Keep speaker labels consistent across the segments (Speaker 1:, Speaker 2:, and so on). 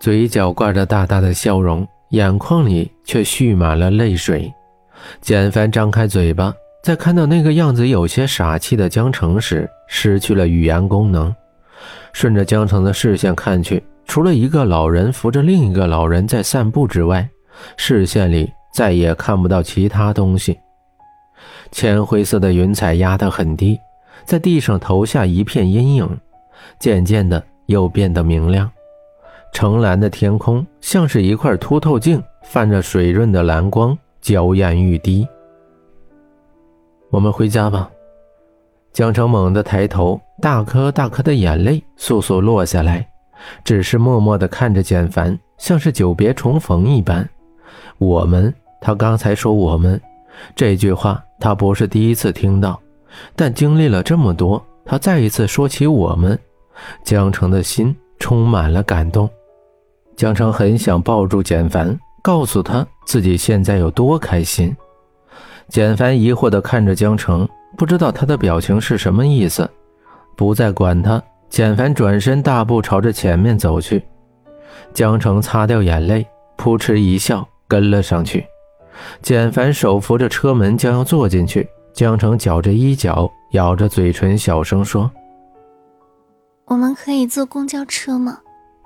Speaker 1: 嘴角挂着大大的笑容，眼眶里却蓄满了泪水。简凡张开嘴巴，在看到那个样子有些傻气的江城时，失去了语言功能。顺着江城的视线看去，除了一个老人扶着另一个老人在散步之外，视线里再也看不到其他东西。浅灰色的云彩压得很低，在地上投下一片阴影，渐渐的又变得明亮。澄蓝的天空像是一块凸透镜，泛着水润的蓝光，娇艳欲滴。我们回家吧。江城猛地抬头，大颗大颗的眼泪簌簌落下来，只是默默地看着简凡，像是久别重逢一般。我们，他刚才说我们这句话。他不是第一次听到，但经历了这么多，他再一次说起我们，江城的心充满了感动。江城很想抱住简凡，告诉他自己现在有多开心。简凡疑惑地看着江城，不知道他的表情是什么意思。不再管他，简凡转身大步朝着前面走去。江城擦掉眼泪，扑哧一笑，跟了上去。简凡手扶着车门，将要坐进去。江城绞着衣角，咬着嘴唇，小声说：“
Speaker 2: 我们可以坐公交车吗？”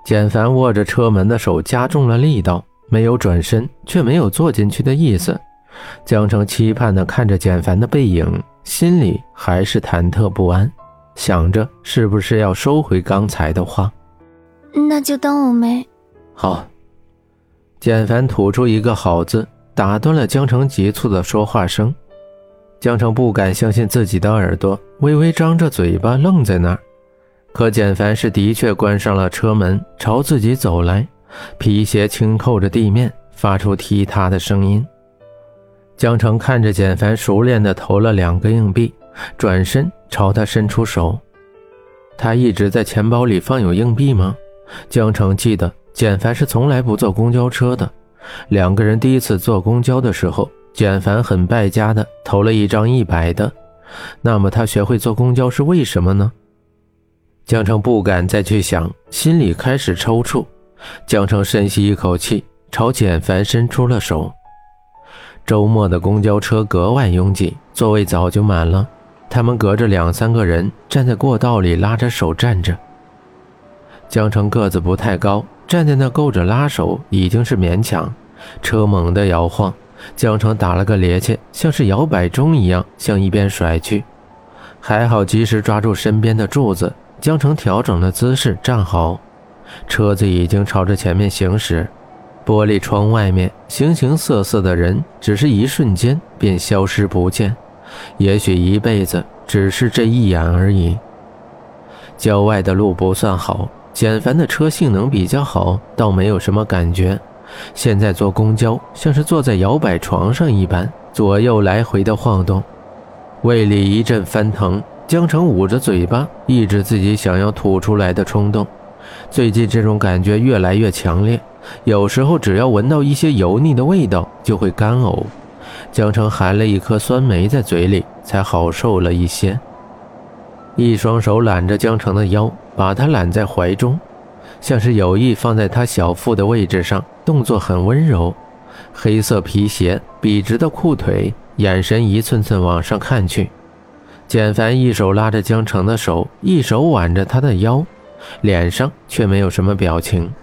Speaker 1: 简凡握着车门的手加重了力道，没有转身，却没有坐进去的意思。江城期盼地看着简凡的背影，心里还是忐忑不安，想着是不是要收回刚才的话。
Speaker 2: 那就当我没。
Speaker 1: 好。简凡吐出一个“好”字。打断了江城急促的说话声，江城不敢相信自己的耳朵，微微张着嘴巴愣在那儿。可简凡是的确关上了车门，朝自己走来，皮鞋轻扣着地面，发出踢踏的声音。江城看着简凡熟练地投了两个硬币，转身朝他伸出手。他一直在钱包里放有硬币吗？江城记得简凡是从来不坐公交车的。两个人第一次坐公交的时候，简凡很败家的投了一张一百的。那么他学会坐公交是为什么呢？江城不敢再去想，心里开始抽搐。江城深吸一口气，朝简凡伸出了手。周末的公交车格外拥挤，座位早就满了。他们隔着两三个人站在过道里，拉着手站着。江城个子不太高。站在那够着拉手已经是勉强，车猛地摇晃，江城打了个趔趄，像是摇摆钟一样向一边甩去，还好及时抓住身边的柱子，江城调整了姿势站好，车子已经朝着前面行驶，玻璃窗外面形形色色的人，只是一瞬间便消失不见，也许一辈子只是这一眼而已。郊外的路不算好。简凡的车性能比较好，倒没有什么感觉。现在坐公交像是坐在摇摆床上一般，左右来回的晃动，胃里一阵翻腾。江城捂着嘴巴，抑制自己想要吐出来的冲动。最近这种感觉越来越强烈，有时候只要闻到一些油腻的味道，就会干呕。江城含了一颗酸梅在嘴里，才好受了一些。一双手揽着江城的腰。把他揽在怀中，像是有意放在他小腹的位置上，动作很温柔。黑色皮鞋，笔直的裤腿，眼神一寸寸往上看去。简凡一手拉着江城的手，一手挽着他的腰，脸上却没有什么表情。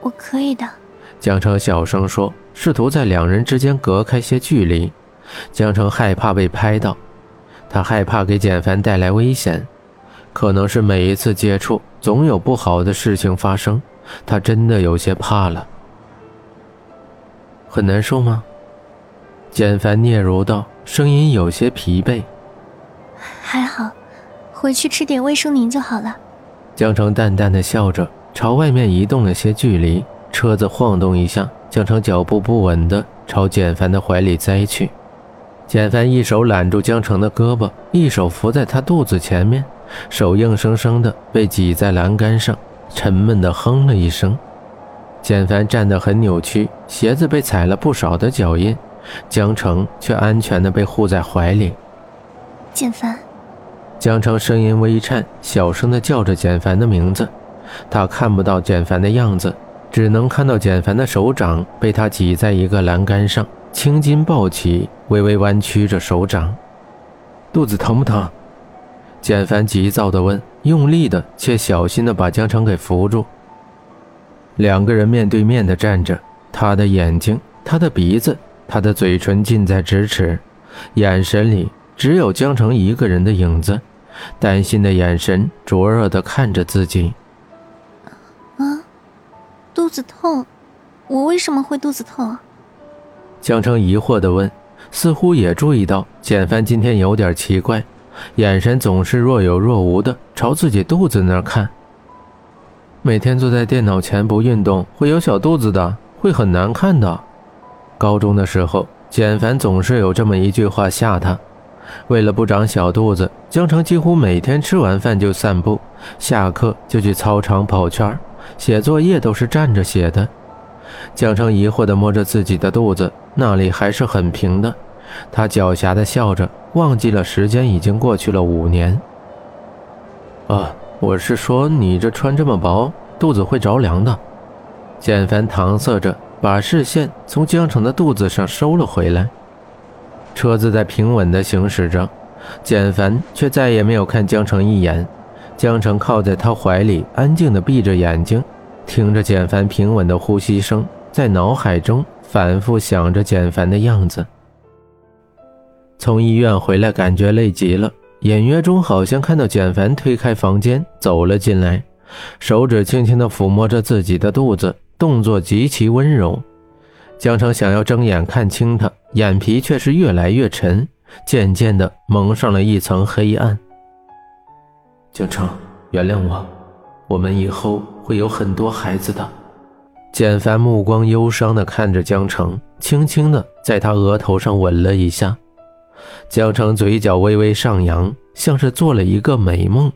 Speaker 2: 我可以的，
Speaker 1: 江城小声说，试图在两人之间隔开些距离。江城害怕被拍到，他害怕给简凡带来危险。可能是每一次接触总有不好的事情发生，他真的有些怕了。很难受吗？简凡嗫嚅道，声音有些疲惫。
Speaker 2: 还好，回去吃点卫生宁就好了。
Speaker 1: 江城淡淡的笑着，朝外面移动了些距离。车子晃动一下，江城脚步不稳的朝简凡的怀里栽去。简凡一手揽住江城的胳膊，一手扶在他肚子前面。手硬生生的被挤在栏杆上，沉闷的哼了一声。简凡站得很扭曲，鞋子被踩了不少的脚印，江城却安全的被护在怀里。
Speaker 2: 简凡，
Speaker 1: 江城声音微颤，小声的叫着简凡的名字。他看不到简凡的样子，只能看到简凡的手掌被他挤在一个栏杆上，青筋暴起，微微弯曲着手掌。肚子疼不疼？简凡急躁地问，用力的却小心地把江城给扶住。两个人面对面的站着，他的眼睛，他的鼻子，他的嘴唇近在咫尺，眼神里只有江城一个人的影子，担心的眼神灼热的看着自己。
Speaker 2: 啊，肚子痛，我为什么会肚子痛？
Speaker 1: 江澄疑惑的问，似乎也注意到简凡今天有点奇怪，眼神总是若有若无的朝自己肚子那儿看。每天坐在电脑前不运动会有小肚子的，会很难看的。高中的时候，简凡总是有这么一句话吓他。为了不长小肚子，江城几乎每天吃完饭就散步，下课就去操场跑圈，写作业都是站着写的。江城疑惑地摸着自己的肚子，那里还是很平的。他狡黠地笑着，忘记了时间已经过去了五年。啊。我是说，你这穿这么薄，肚子会着凉的。简凡搪塞着，把视线从江城的肚子上收了回来。车子在平稳地行驶着，简凡却再也没有看江城一眼。江城靠在他怀里，安静地闭着眼睛，听着简凡平稳的呼吸声，在脑海中反复想着简凡的样子。从医院回来，感觉累极了。隐约中好像看到简凡推开房间走了进来，手指轻轻地抚摸着自己的肚子，动作极其温柔。江城想要睁眼看清他，眼皮却是越来越沉，渐渐的蒙上了一层黑暗。江城，原谅我，我们以后会有很多孩子的。简凡目光忧伤的看着江城，轻轻的在他额头上吻了一下。江城嘴角微微上扬，像是做了一个美梦。